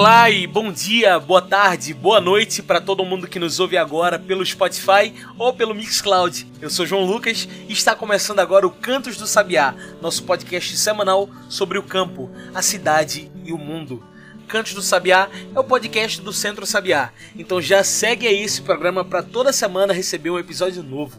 Olá e bom dia, boa tarde, boa noite para todo mundo que nos ouve agora pelo Spotify ou pelo Mixcloud. Eu sou João Lucas e está começando agora o Cantos do Sabiá, nosso podcast semanal sobre o campo, a cidade e o mundo. Cantos do Sabiá é o podcast do Centro Sabiá, então já segue aí esse programa para toda semana receber um episódio novo.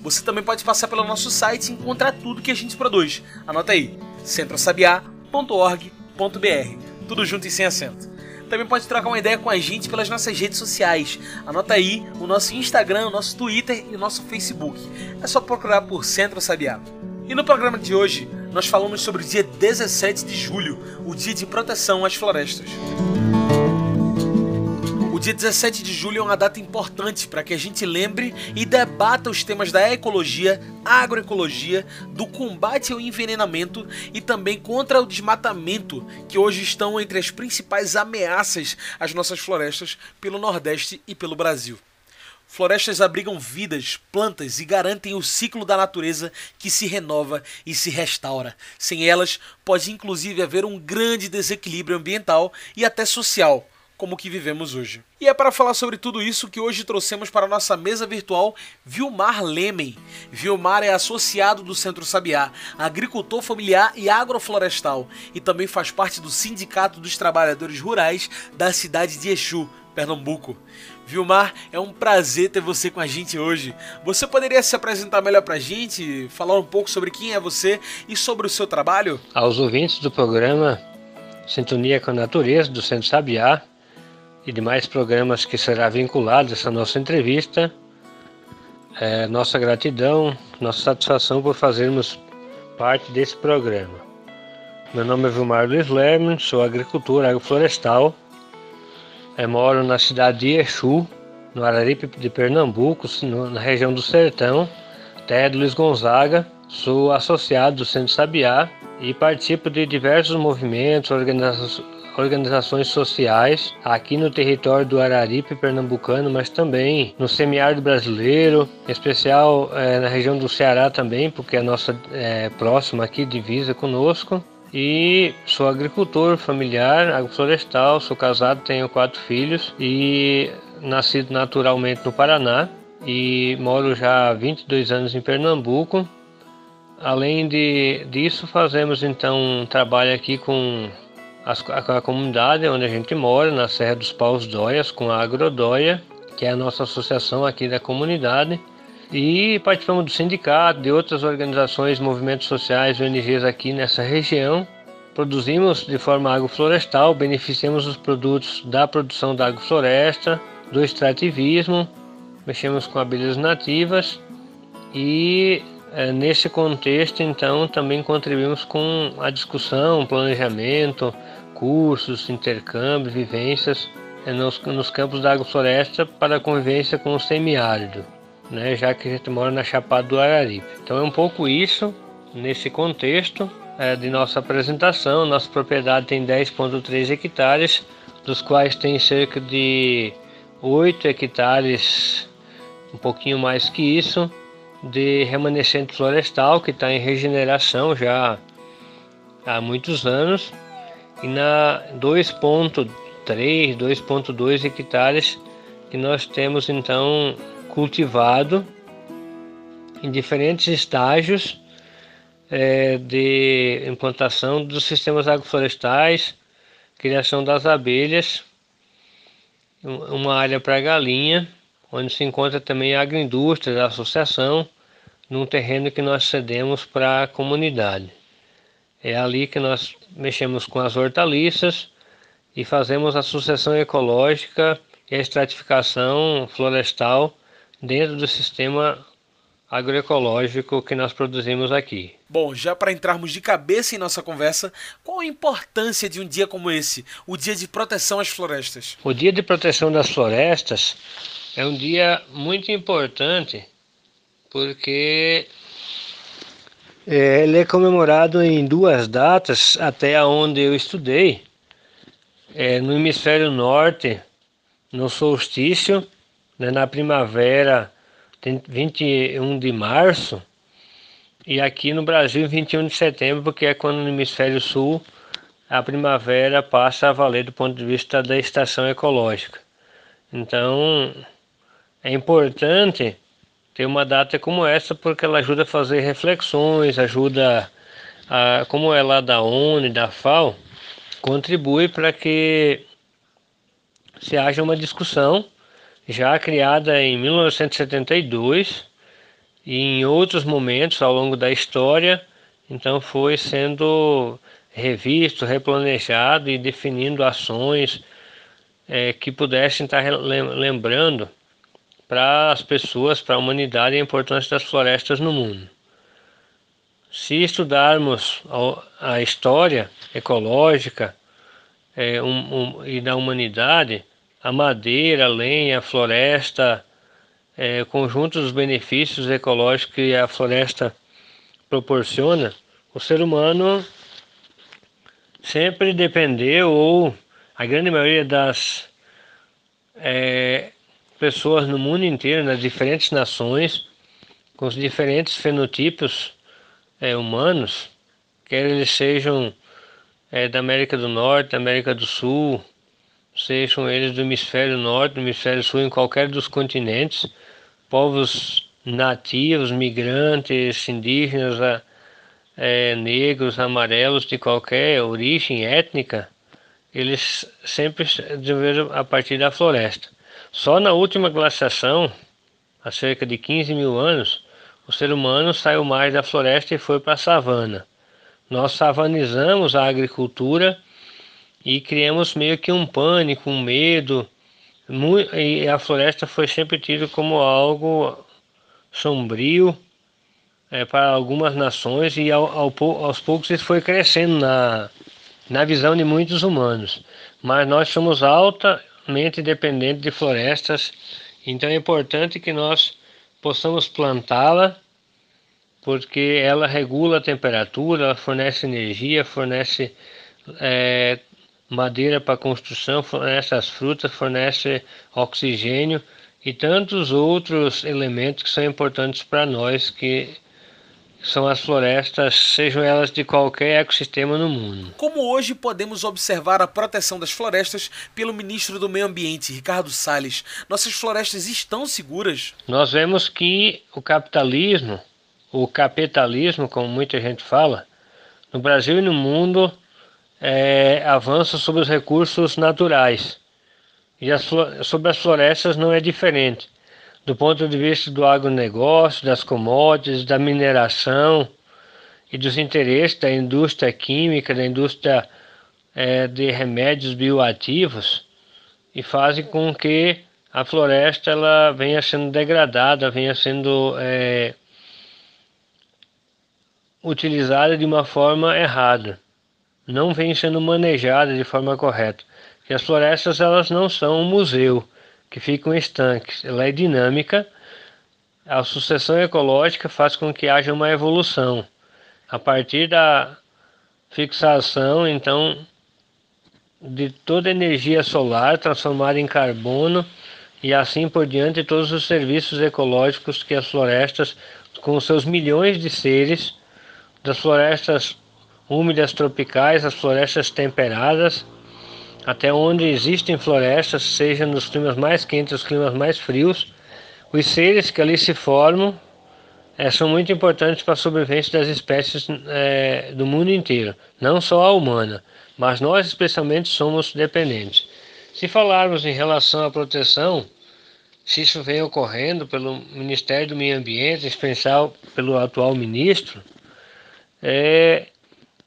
Você também pode passar pelo nosso site e encontrar tudo que a gente produz. Anota aí, centrosabiá.org.br, tudo junto e sem acento também pode trocar uma ideia com a gente pelas nossas redes sociais. Anota aí o nosso Instagram, o nosso Twitter e o nosso Facebook. É só procurar por Centro Sabiá. E no programa de hoje, nós falamos sobre o dia 17 de julho, o Dia de Proteção às Florestas dia 17 de julho é uma data importante para que a gente lembre e debata os temas da ecologia, agroecologia, do combate ao envenenamento e também contra o desmatamento, que hoje estão entre as principais ameaças às nossas florestas pelo Nordeste e pelo Brasil. Florestas abrigam vidas, plantas e garantem o ciclo da natureza que se renova e se restaura. Sem elas, pode inclusive haver um grande desequilíbrio ambiental e até social, como o que vivemos hoje. E é para falar sobre tudo isso que hoje trouxemos para a nossa mesa virtual Vilmar Lemen. Vilmar é associado do Centro Sabiá, agricultor familiar e agroflorestal, e também faz parte do Sindicato dos Trabalhadores Rurais da cidade de Exu, Pernambuco. Vilmar, é um prazer ter você com a gente hoje. Você poderia se apresentar melhor para a gente, falar um pouco sobre quem é você e sobre o seu trabalho? Aos ouvintes do programa Sintonia com a Natureza do Centro Sabiá, e demais programas que será vinculado a essa nossa entrevista. É, nossa gratidão, nossa satisfação por fazermos parte desse programa. Meu nome é Vilmar Luiz Lerman, sou agricultor agroflorestal, é, moro na cidade de Exu, no Araripe de Pernambuco, no, na região do Sertão, terra de Luiz Gonzaga. Sou associado do Centro Sabiá e participo de diversos movimentos, organizações organizações sociais aqui no território do Araripe pernambucano, mas também no semiárido brasileiro, em especial é, na região do Ceará também, porque é nossa é, próxima aqui, divisa conosco. E sou agricultor familiar, agroflorestal, sou casado, tenho quatro filhos e nascido naturalmente no Paraná e moro já há 22 anos em Pernambuco. Além de, disso, fazemos então um trabalho aqui com a, a, comunidade onde a gente mora, na Serra dos Paus Dóias, com a Agrodóia, que é a nossa associação aqui da comunidade. E participamos do sindicato, de outras organizações, movimentos sociais, ONGs aqui nessa região. Produzimos de forma agroflorestal, beneficiamos os produtos da produção da agrofloresta, do extrativismo, mexemos com abelhas nativas e é, nesse contexto, então, também contribuímos com a discussão, planejamento, cursos, intercâmbio, vivências é, nos, nos campos da agrofloresta para a convivência com o semiárido, né, já que a gente mora na Chapada do Araripe. Então é um pouco isso, nesse contexto é, de nossa apresentação. Nossa propriedade tem 10,3 hectares, dos quais tem cerca de 8 hectares, um pouquinho mais que isso, de remanescente florestal que está em regeneração já há muitos anos. E na 2.3, 2.2 hectares que nós temos então cultivado em diferentes estágios é, de implantação dos sistemas agroflorestais, criação das abelhas, uma área para galinha onde se encontra também a agroindústria da associação, num terreno que nós cedemos para a comunidade. É ali que nós mexemos com as hortaliças e fazemos a sucessão ecológica e a estratificação florestal dentro do sistema agroecológico que nós produzimos aqui. Bom, já para entrarmos de cabeça em nossa conversa, qual a importância de um dia como esse, o Dia de Proteção às Florestas? O Dia de Proteção das Florestas é um dia muito importante porque é, ele é comemorado em duas datas, até onde eu estudei. é, no hemisfério norte, no solstício, né, na primavera, tem 21 de março, e aqui no Brasil 21 de setembro, porque é quando no hemisfério sul a primavera passa a valer do ponto de vista da estação ecológica. Então é importante ter uma data como essa porque ela ajuda a fazer reflexões, ajuda a, como é lá da ONU da FAO, contribui para que se haja uma discussão já criada em 1972 e em outros momentos ao longo da história, então foi sendo revisto, replanejado e definindo ações é, que pudessem estar lembrando para as pessoas, para a humanidade, a importância das florestas no mundo. Se estudarmos a história ecológica é, um, um, e da humanidade, a madeira, a lenha, a floresta, é, conjunto dos benefícios ecológicos que a floresta proporciona, o ser humano sempre dependeu, ou a grande maioria das é, pessoas no mundo inteiro, nas diferentes nações, com os diferentes fenotipos é, humanos, quer eles sejam é, da América do Norte, da América do Sul, sejam eles do hemisfério norte, do hemisfério sul, em qualquer dos continentes, povos nativos, migrantes, indígenas, é, negros, amarelos de qualquer origem étnica, eles sempre desenvolveram a partir da floresta. Só na última glaciação, há cerca de 15 mil anos, o ser humano saiu mais da floresta e foi para a savana. Nós savanizamos a agricultura e criamos meio que um pânico, um medo. E a floresta foi sempre tida como algo sombrio é, para algumas nações e ao, ao, aos poucos isso foi crescendo na, na visão de muitos humanos. Mas nós somos altamente dependentes de florestas, então é importante que nós possamos plantá-la, porque ela regula a temperatura, ela fornece energia, fornece é, madeira para construção, fornece as frutas, fornece oxigênio e tantos outros elementos que são importantes para nós, que são as florestas, sejam elas de qualquer ecossistema no mundo. Como hoje podemos observar a proteção das florestas pelo ministro do Meio Ambiente, Ricardo Salles, nossas florestas estão seguras? Nós vemos que o capitalismo, o capitalismo, como muita gente fala, no Brasil e no mundo, é, avança sobre os recursos naturais. E as, sobre as florestas não é diferente. Do ponto de vista do agronegócio, das commodities, da mineração e dos interesses da indústria química, da indústria é, de remédios bioativos, e fazem com que a floresta ela venha sendo degradada, venha sendo é, utilizada de uma forma errada não vem sendo manejada de forma correta. Que as florestas elas não são um museu que ficam estanques, ela é dinâmica. A sucessão ecológica faz com que haja uma evolução. A partir da fixação, então, de toda a energia solar transformada em carbono e assim por diante todos os serviços ecológicos que as florestas, com seus milhões de seres, das florestas úmidas tropicais, as florestas temperadas, até onde existem florestas, seja nos climas mais quentes, os climas mais frios, os seres que ali se formam é, são muito importantes para a sobrevivência das espécies é, do mundo inteiro, não só a humana, mas nós especialmente somos dependentes. Se falarmos em relação à proteção, se isso vem ocorrendo pelo Ministério do Meio Ambiente, em especial pelo atual ministro, é,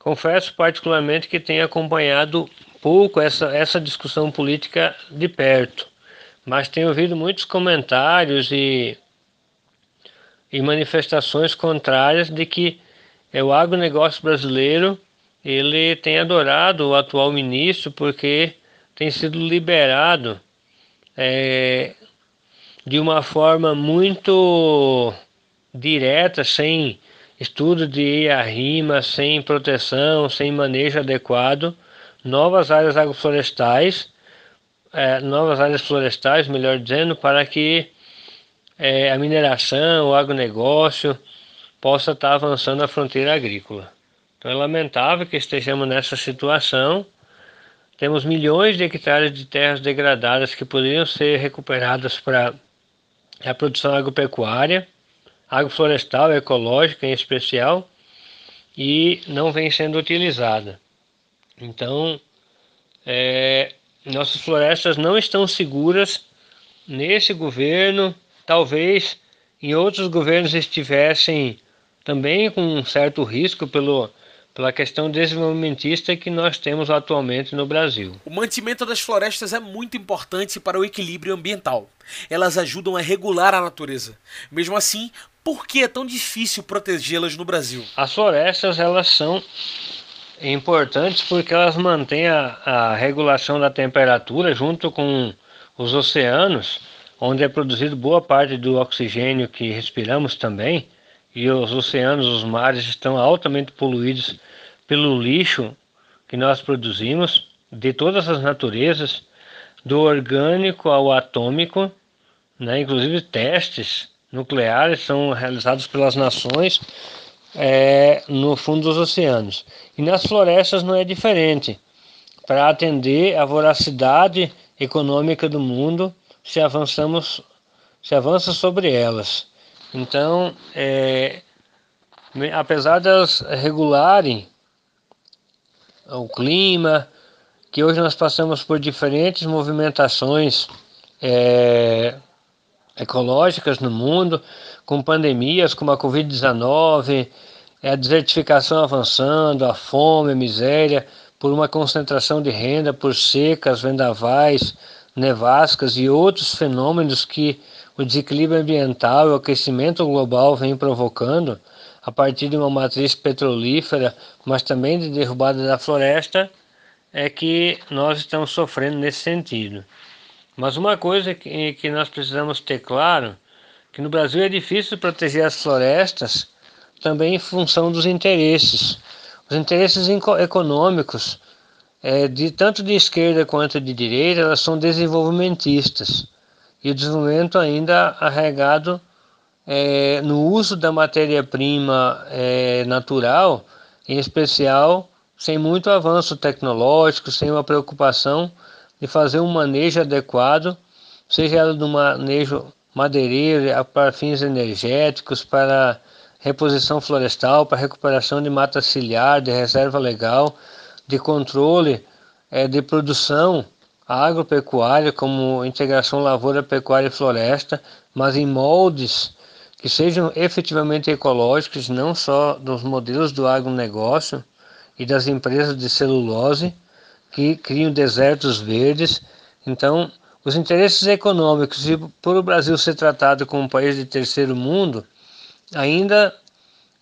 Confesso particularmente que tenho acompanhado pouco essa, essa discussão política de perto, mas tenho ouvido muitos comentários e, e manifestações contrárias de que é, o agronegócio brasileiro ele tem adorado o atual ministro porque tem sido liberado é, de uma forma muito direta, sem estudo de rima sem proteção, sem manejo adequado novas áreas agroflorestais, é, novas áreas florestais, melhor dizendo, para que é, a mineração, o agronegócio possa estar avançando a fronteira agrícola. Então é lamentável que estejamos nessa situação. Temos milhões de hectares de terras degradadas que poderiam ser recuperadas para a produção agropecuária, agroflorestal, ecológica em especial, e não vem sendo utilizada. Então, é, nossas florestas não estão seguras nesse governo. Talvez em outros governos estivessem também com um certo risco pelo, pela questão desenvolvimentista que nós temos atualmente no Brasil. O mantimento das florestas é muito importante para o equilíbrio ambiental. Elas ajudam a regular a natureza. Mesmo assim, por que é tão difícil protegê-las no Brasil? As florestas elas são importantes porque elas mantêm a, a regulação da temperatura junto com os oceanos, onde é produzido boa parte do oxigênio que respiramos também, e os oceanos, os mares estão altamente poluídos pelo lixo que nós produzimos, de todas as naturezas, do orgânico ao atômico, né? inclusive testes nucleares são realizados pelas nações é, no fundo dos oceanos. E nas florestas não é diferente. Para atender a voracidade econômica do mundo, se avançamos, se avança sobre elas. Então, é, apesar de elas regularem o clima, que hoje nós passamos por diferentes movimentações é, ecológicas no mundo, com pandemias como a Covid-19, é a desertificação avançando, a fome, a miséria, por uma concentração de renda, por secas, vendavais, nevascas e outros fenômenos que o desequilíbrio ambiental e o aquecimento global vem provocando a partir de uma matriz petrolífera, mas também de derrubada da floresta, é que nós estamos sofrendo nesse sentido. Mas uma coisa que, que nós precisamos ter claro, que no Brasil é difícil proteger as florestas também em função dos interesses. Os interesses econômicos, é, de, tanto de esquerda quanto de direita, elas são desenvolvimentistas. E o desenvolvimento ainda arregado é, no uso da matéria-prima é, natural, em especial sem muito avanço tecnológico, sem uma preocupação de fazer um manejo adequado, seja ela do manejo madeireiro para fins energéticos, para reposição florestal, para recuperação de mata ciliar, de reserva legal, de controle é, de produção agropecuária, como integração lavoura, pecuária e floresta, mas em moldes que sejam efetivamente ecológicos, não só dos modelos do agronegócio e das empresas de celulose que criam desertos verdes. Então, os interesses econômicos e por o Brasil ser tratado como um país de terceiro mundo, ainda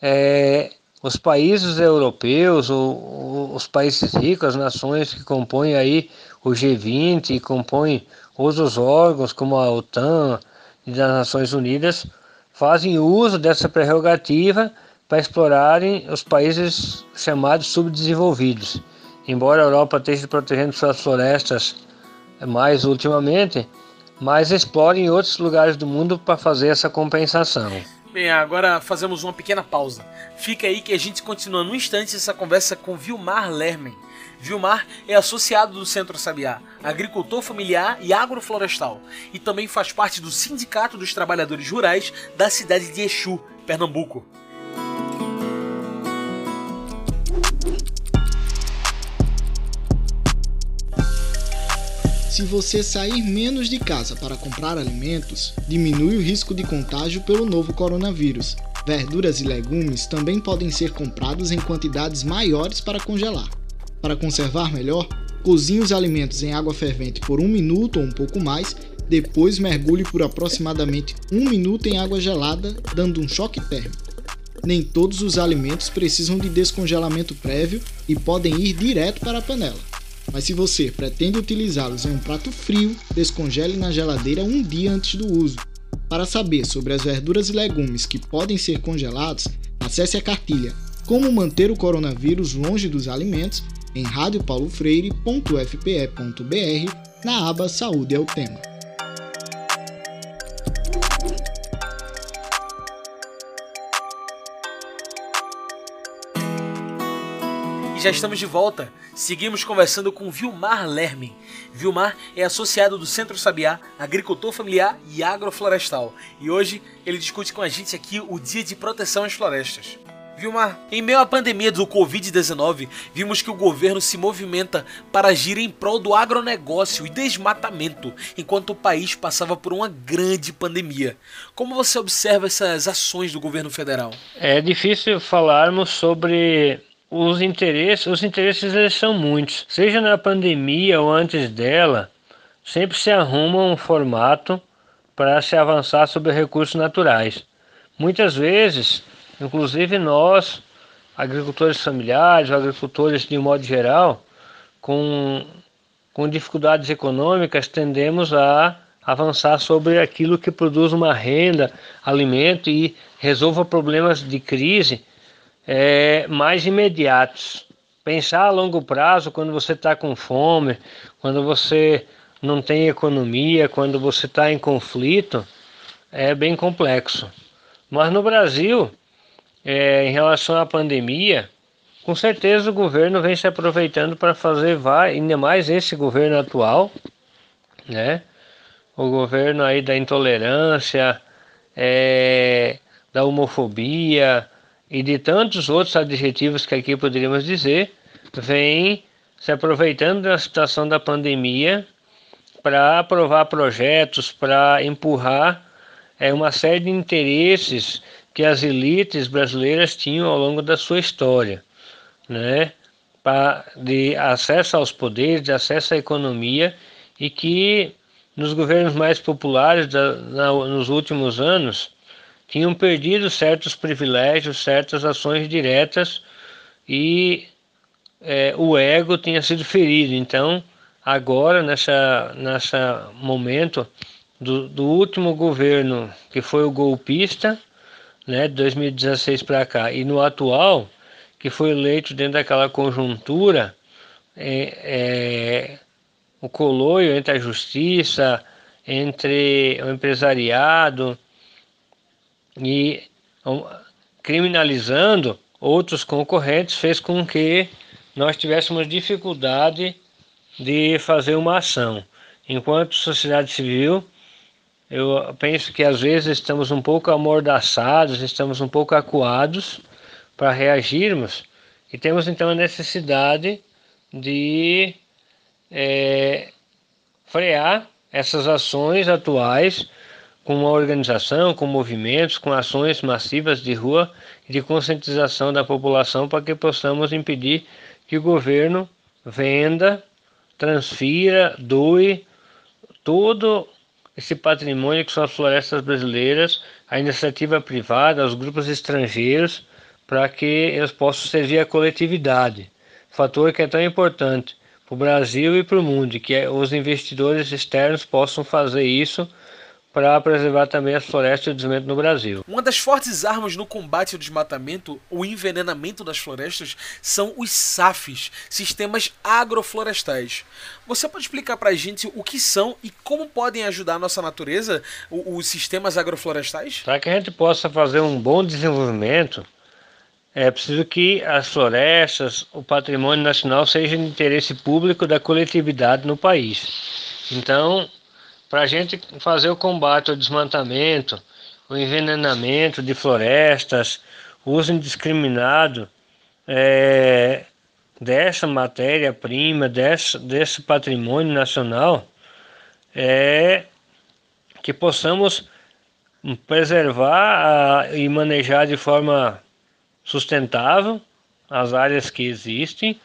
é, os países europeus, ou, os países ricos, as nações que compõem aí o G20 e compõem outros órgãos como a OTAN e das Nações Unidas, fazem uso dessa prerrogativa para explorarem os países chamados subdesenvolvidos. Embora a Europa esteja protegendo suas florestas mais ultimamente, mas explorem outros lugares do mundo para fazer essa compensação. Bem, agora fazemos uma pequena pausa. Fica aí que a gente continua no instante essa conversa com Vilmar Lermen. Vilmar é associado do Centro Sabiá, agricultor familiar e agroflorestal, e também faz parte do Sindicato dos Trabalhadores Rurais da cidade de Exu, Pernambuco. Se você sair menos de casa para comprar alimentos, diminui o risco de contágio pelo novo coronavírus. Verduras e legumes também podem ser comprados em quantidades maiores para congelar. Para conservar melhor, cozinhe os alimentos em água fervente por um minuto ou um pouco mais, depois mergulhe por aproximadamente um minuto em água gelada, dando um choque térmico. Nem todos os alimentos precisam de descongelamento prévio e podem ir direto para a panela. Mas se você pretende utilizá-los em um prato frio, descongele na geladeira um dia antes do uso. Para saber sobre as verduras e legumes que podem ser congelados, acesse a cartilha Como manter o coronavírus longe dos alimentos em radiopaulofreire.fpe.br na aba Saúde é o tema. Já estamos de volta. Seguimos conversando com Vilmar Lerme. Vilmar é associado do Centro Sabiá, agricultor familiar e agroflorestal. E hoje ele discute com a gente aqui o Dia de Proteção às Florestas. Vilmar, em meio à pandemia do Covid-19, vimos que o governo se movimenta para agir em prol do agronegócio e desmatamento, enquanto o país passava por uma grande pandemia. Como você observa essas ações do governo federal? É difícil falarmos sobre os interesses, os interesses eles são muitos. Seja na pandemia ou antes dela, sempre se arruma um formato para se avançar sobre recursos naturais. Muitas vezes, inclusive nós, agricultores familiares, agricultores de modo geral, com, com dificuldades econômicas, tendemos a avançar sobre aquilo que produz uma renda, alimento e resolva problemas de crise é, mais imediatos. Pensar a longo prazo quando você está com fome, quando você não tem economia, quando você está em conflito, é bem complexo. Mas no Brasil, é, em relação à pandemia, com certeza o governo vem se aproveitando para fazer, ainda mais esse governo atual, né? O governo aí da intolerância, é, da homofobia, e de tantos outros adjetivos que aqui poderíamos dizer, vem se aproveitando da situação da pandemia para aprovar projetos, para empurrar é, uma série de interesses que as elites brasileiras tinham ao longo da sua história, né? Pra, de acesso aos poderes, de acesso à economia e que nos governos mais populares da, na, nos últimos anos tinham perdido certos privilégios, certas ações diretas e é, o ego tinha sido ferido. Então, agora, nessa, nessa momento do, do último governo, que foi o golpista, né, de 2016 para cá, e no atual, que foi eleito dentro daquela conjuntura, é, é, o coloio entre a justiça, entre o empresariado, e criminalizando outros concorrentes fez com que nós tivéssemos dificuldade de fazer uma ação. Enquanto sociedade civil, eu penso que às vezes estamos um pouco amordaçados, estamos um pouco acuados para reagirmos e temos então a necessidade de é, frear essas ações atuais com uma organização, com movimentos, com ações massivas de rua e de conscientização da população para que possamos impedir que o governo venda, transfira, doe todo esse patrimônio que são as florestas brasileiras à iniciativa privada, aos grupos estrangeiros, para que eles possam servir à coletividade. Fator que é tão importante para o Brasil e para o mundo, que é os investidores externos possam fazer isso para preservar também as florestas e o desmatamento no Brasil. Uma das fortes armas no combate ao desmatamento, o envenenamento das florestas, são os SAFs, sistemas agroflorestais. Você pode explicar para a gente o que são e como podem ajudar a nossa natureza, os sistemas agroflorestais? Para que a gente possa fazer um bom desenvolvimento, é preciso que as florestas, o patrimônio nacional sejam de interesse público da coletividade no país. Então, para a gente fazer o combate ao desmatamento, o envenenamento de florestas, o uso indiscriminado é, dessa matéria-prima, desse, desse patrimônio nacional, é que possamos preservar a, e manejar de forma sustentável as áreas que existem,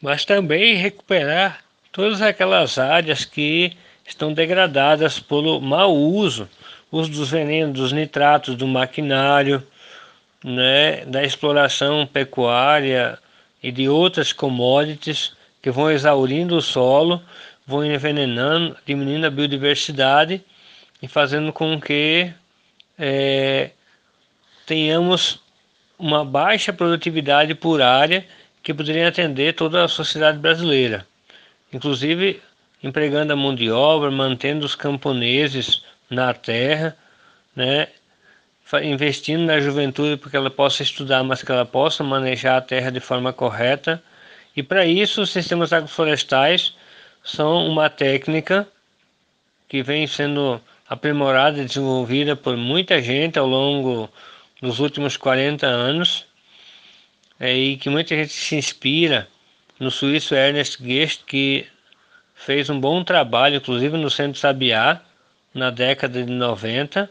mas também recuperar todas aquelas áreas que estão degradadas pelo mau uso, uso dos venenos, dos nitratos, do maquinário, né, da exploração pecuária e de outras commodities que vão exaurindo o solo, vão envenenando, diminuindo a biodiversidade e fazendo com que é, tenhamos uma baixa produtividade por área que poderiam atender toda a sociedade brasileira, inclusive empregando a mão de obra, mantendo os camponeses na terra, né, investindo na juventude para que ela possa estudar, mas que ela possa manejar a terra de forma correta. E para isso, os sistemas agroflorestais são uma técnica que vem sendo aprimorada e desenvolvida por muita gente ao longo dos últimos 40 anos é, e que muita gente se inspira no suíço Ernest Gest, que fez um bom trabalho, inclusive no Centro Sabiá, na década de 90,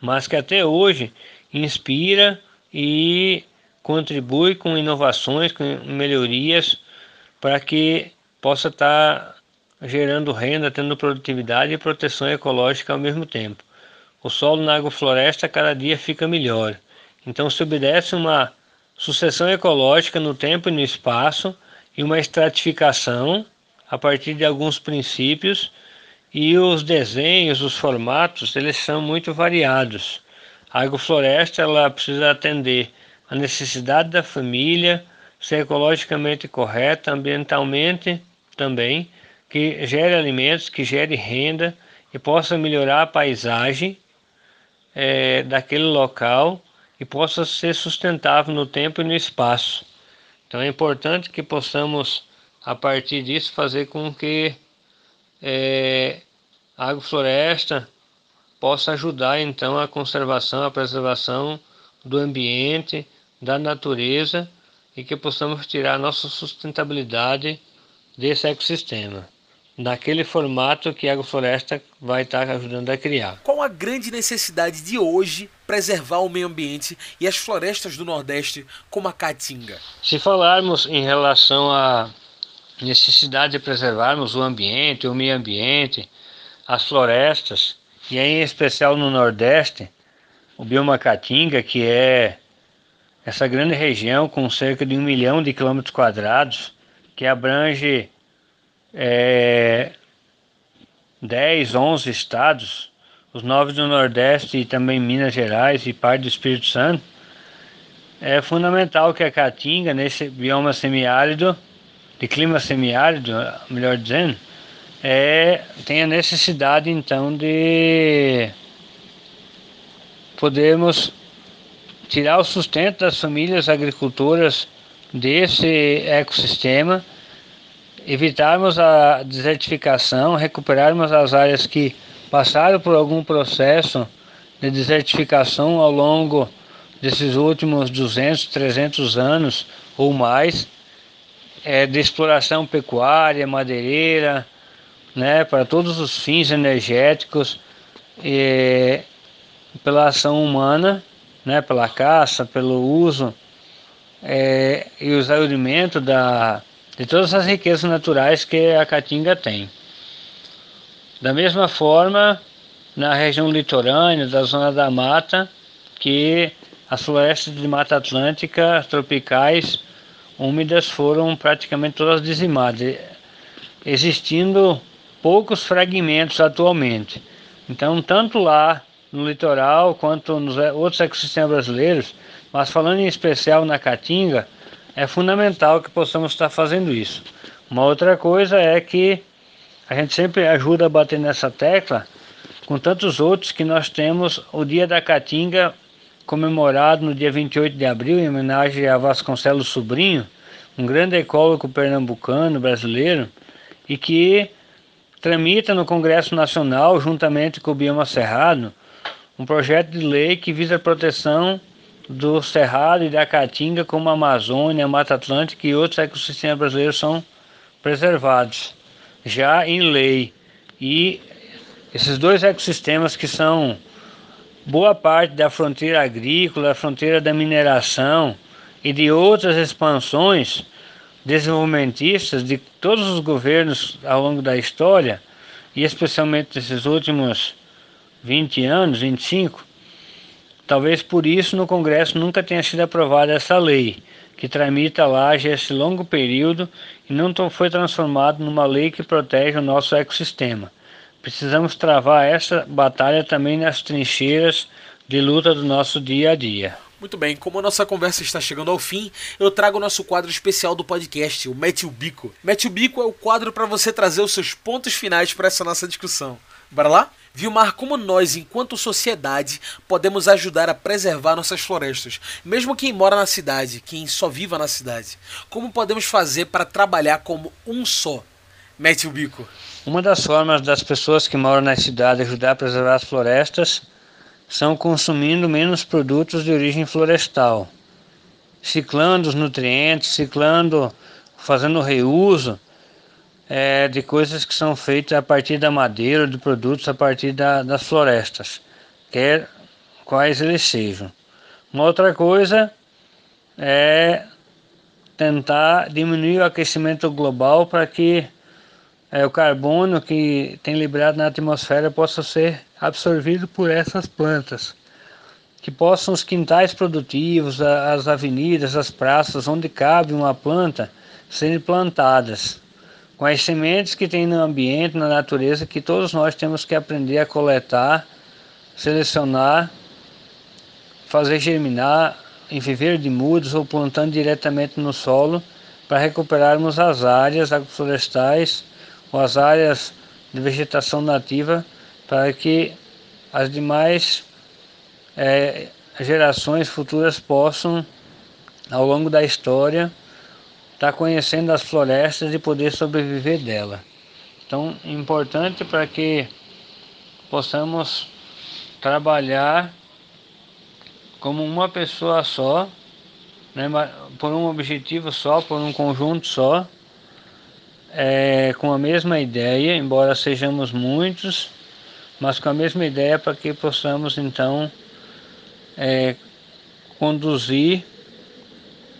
mas que até hoje inspira e contribui com inovações, com melhorias, para que possa estar gerando renda, tendo produtividade e proteção ecológica ao mesmo tempo. O solo na agrofloresta cada dia fica melhor. Então se obedece uma sucessão ecológica no tempo e no espaço e uma estratificação a partir de alguns princípios e os desenhos, os formatos, eles são muito variados. A agrofloresta ela precisa atender a necessidade da família, ser ecologicamente correta, ambientalmente também, que gere alimentos, que gere renda e possa melhorar a paisagem é, daquele local e possa ser sustentável no tempo e no espaço. Então é importante que possamos, a partir disso, fazer com que é, a agrofloresta possa ajudar então a conservação, a preservação do ambiente, da natureza e que possamos tirar a nossa sustentabilidade desse ecossistema naquele formato que a agrofloresta vai estar ajudando a criar. Qual a grande necessidade de hoje preservar o meio ambiente e as florestas do Nordeste como a Caatinga? Se falarmos em relação à necessidade de preservarmos o ambiente, o meio ambiente, as florestas, e em especial no Nordeste, o bioma Caatinga, que é essa grande região com cerca de um milhão de quilômetros quadrados, que abrange é, 10, 11 estados, os nove do Nordeste e também Minas Gerais e parte do Espírito Santo, é fundamental que a Caatinga, nesse bioma semiárido, de clima semiárido, melhor dizendo, é, tenha necessidade então de podermos tirar o sustento das famílias agricultoras desse ecossistema evitarmos a desertificação, recuperarmos as áreas que passaram por algum processo de desertificação ao longo desses últimos 200, 300 anos ou mais, é, de exploração pecuária, madeireira, né, para todos os fins energéticos, e, pela ação humana, né, pela caça, pelo uso é, e o exaurimento da, de todas as riquezas naturais que a Caatinga tem. Da mesma forma, na região litorânea, da zona da mata, que as florestas de mata atlântica tropicais úmidas foram praticamente todas dizimadas, existindo poucos fragmentos atualmente. Então, tanto lá no litoral quanto nos outros ecossistemas brasileiros, mas falando em especial na Caatinga, é fundamental que possamos estar fazendo isso. Uma outra coisa é que a gente sempre ajuda a bater nessa tecla com tantos outros que nós temos o Dia da Caatinga comemorado no dia 28 de abril em homenagem a Vasconcelos Sobrinho, um grande ecólogo pernambucano brasileiro e que tramita no Congresso Nacional juntamente com o Bioma Cerrado um projeto de lei que visa a proteção do Cerrado e da Caatinga, como a Amazônia, a Mata Atlântica e outros ecossistemas brasileiros são preservados, já em lei. E esses dois ecossistemas que são boa parte da fronteira agrícola, da fronteira da mineração e de outras expansões desenvolvimentistas de todos os governos ao longo da história, e especialmente nesses últimos 20 anos, 25, Talvez por isso no Congresso nunca tenha sido aprovada essa lei, que tramita lá já esse longo período e não foi transformado numa lei que protege o nosso ecossistema. Precisamos travar essa batalha também nas trincheiras de luta do nosso dia a dia. Muito bem, como a nossa conversa está chegando ao fim, eu trago o nosso quadro especial do podcast, o Mete o Bico. Mete o Bico é o quadro para você trazer os seus pontos finais para essa nossa discussão. Bora lá? Vilmar, como nós, enquanto sociedade, podemos ajudar a preservar nossas florestas? Mesmo quem mora na cidade, quem só viva na cidade. Como podemos fazer para trabalhar como um só? Mete o bico. Uma das formas das pessoas que moram na cidade ajudar a preservar as florestas são consumindo menos produtos de origem florestal, ciclando os nutrientes, ciclando, fazendo reuso é, de coisas que são feitas a partir da madeira, de produtos a partir da, das florestas, quer quais eles sejam. Uma outra coisa é tentar diminuir o aquecimento global para que é, o carbono que tem liberado na atmosfera possa ser absorvido por essas plantas. Que possam os quintais produtivos, as avenidas, as praças onde cabe uma planta serem plantadas com as sementes que tem no ambiente, na natureza, que todos nós temos que aprender a coletar, selecionar, fazer germinar em viver de mudas ou plantando diretamente no solo para recuperarmos as áreas agroflorestais ou as áreas de vegetação nativa para que as demais é, gerações futuras possam, ao longo da história, está conhecendo as florestas e poder sobreviver dela. Então, importante para que possamos trabalhar como uma pessoa só, né, por um objetivo só, por um conjunto só, é, com a mesma ideia, embora sejamos muitos, mas com a mesma ideia para que possamos então é, conduzir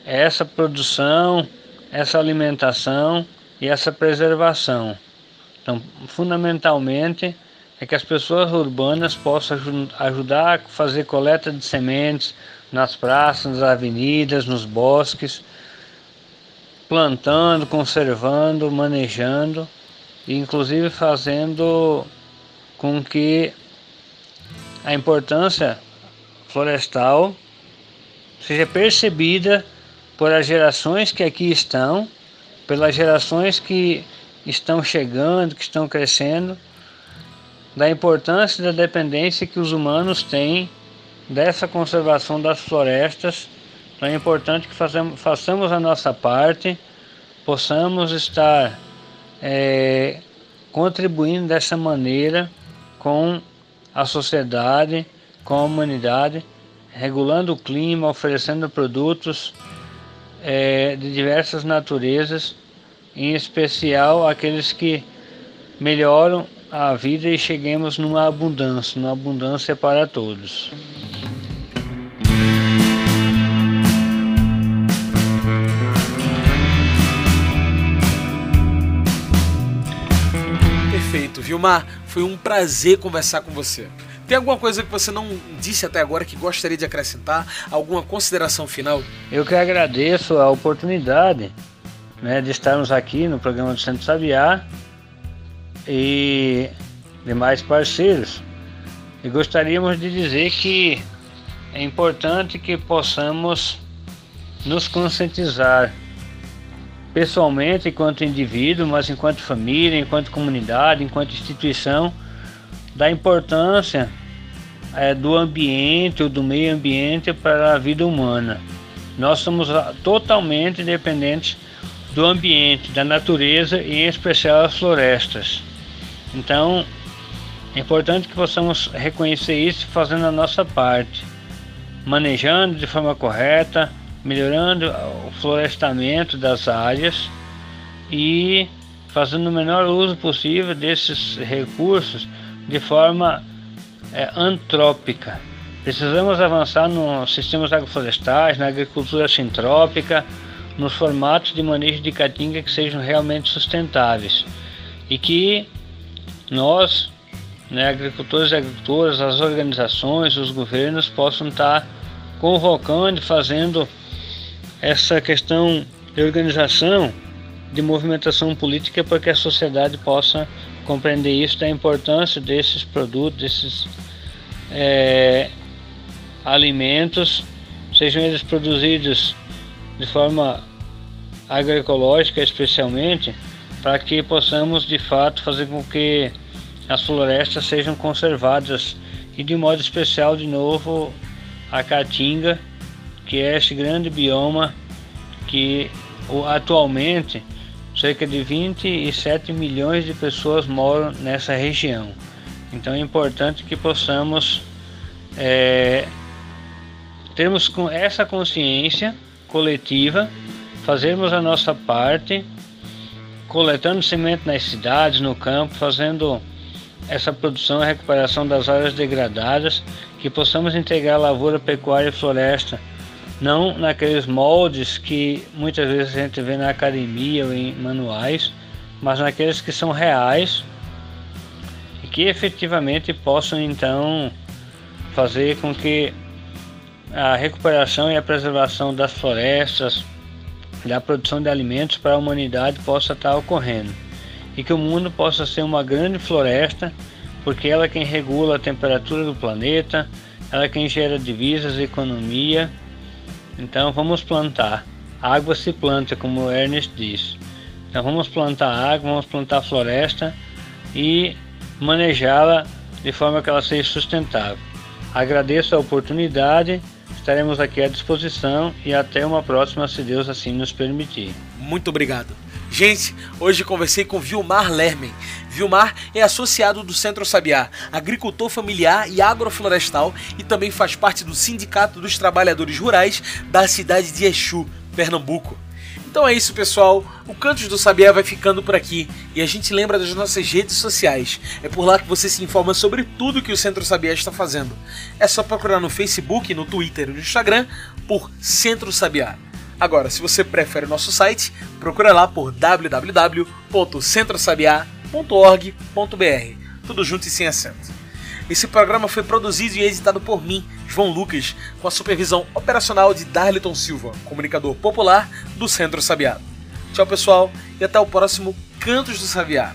essa produção essa alimentação e essa preservação. Então, fundamentalmente, é que as pessoas urbanas possam ajudar a fazer coleta de sementes nas praças, nas avenidas, nos bosques, plantando, conservando, manejando inclusive fazendo com que a importância florestal seja percebida por as gerações que aqui estão, pelas gerações que estão chegando, que estão crescendo, da importância e da dependência que os humanos têm dessa conservação das florestas. Então é importante que façamos, façamos a nossa parte, possamos estar é, contribuindo dessa maneira com a sociedade, com a humanidade, regulando o clima, oferecendo produtos é, de diversas naturezas, em especial aqueles que melhoram a vida e cheguemos numa abundância, numa abundância para todos. Foi um prazer conversar com você. Tem alguma coisa que você não disse até agora que gostaria de acrescentar? Alguma consideração final? Eu que agradeço a oportunidade né, de estarmos aqui no programa do Centro Sabiá e demais parceiros. E gostaríamos de dizer que é importante que possamos nos conscientizar pessoalmente enquanto indivíduo, mas enquanto família, enquanto comunidade, enquanto instituição, da importância é, do ambiente ou do meio ambiente para a vida humana. Nós somos ah, totalmente dependentes do ambiente, da natureza e em especial as florestas. Então, é importante que possamos reconhecer isso fazendo a nossa parte, manejando de forma correta, melhorando o florestamento das áreas e fazendo o menor uso possível desses recursos de forma é, antrópica. Precisamos avançar nos sistemas agroflorestais, na agricultura sintrópica, nos formatos de manejo de caatinga que sejam realmente sustentáveis e que nós, né, agricultores e agricultoras, as organizações, os governos possam estar convocando e fazendo essa questão de organização, de movimentação política para que a sociedade possa compreender isso da importância desses produtos, desses é, alimentos sejam eles produzidos de forma agroecológica, especialmente, para que possamos de fato fazer com que as florestas sejam conservadas. E de modo especial de novo a caatinga, que é esse grande bioma que atualmente cerca de 27 milhões de pessoas moram nessa região. Então é importante que possamos é, termos com essa consciência coletiva, fazermos a nossa parte, coletando semente nas cidades, no campo, fazendo essa produção e recuperação das áreas degradadas, que possamos integrar lavoura, pecuária e floresta, não naqueles moldes que muitas vezes a gente vê na academia ou em manuais, mas naqueles que são reais e que efetivamente possam então fazer com que a recuperação e a preservação das florestas, da produção de alimentos para a humanidade possa estar ocorrendo e que o mundo possa ser uma grande floresta, porque ela é quem regula a temperatura do planeta, ela é quem gera divisas, economia. Então vamos plantar. água se planta, como Ernest diz. Então vamos plantar água, vamos plantar floresta e manejá-la de forma que ela seja sustentável. Agradeço a oportunidade, estaremos aqui à disposição e até uma próxima, se Deus assim nos permitir. Muito obrigado. Gente, hoje conversei com Vilmar Lermen. Vilmar é associado do Centro Sabiá, agricultor familiar e agroflorestal e também faz parte do Sindicato dos Trabalhadores Rurais da cidade de Exu, Pernambuco. Então é isso, pessoal. O Cantos do Sabiá vai ficando por aqui e a gente lembra das nossas redes sociais. É por lá que você se informa sobre tudo que o Centro Sabiá está fazendo. É só procurar no Facebook, no Twitter e no Instagram por Centro Sabiá. Agora, se você prefere o nosso site, procura lá por www.centrosabiá.org.br. Tudo junto e sem acento. Esse programa foi produzido e editado por mim, João Lucas, com a supervisão operacional de Darliton Silva, comunicador popular do Centro Sabiá. Tchau, pessoal, e até o próximo Cantos do Sabiá.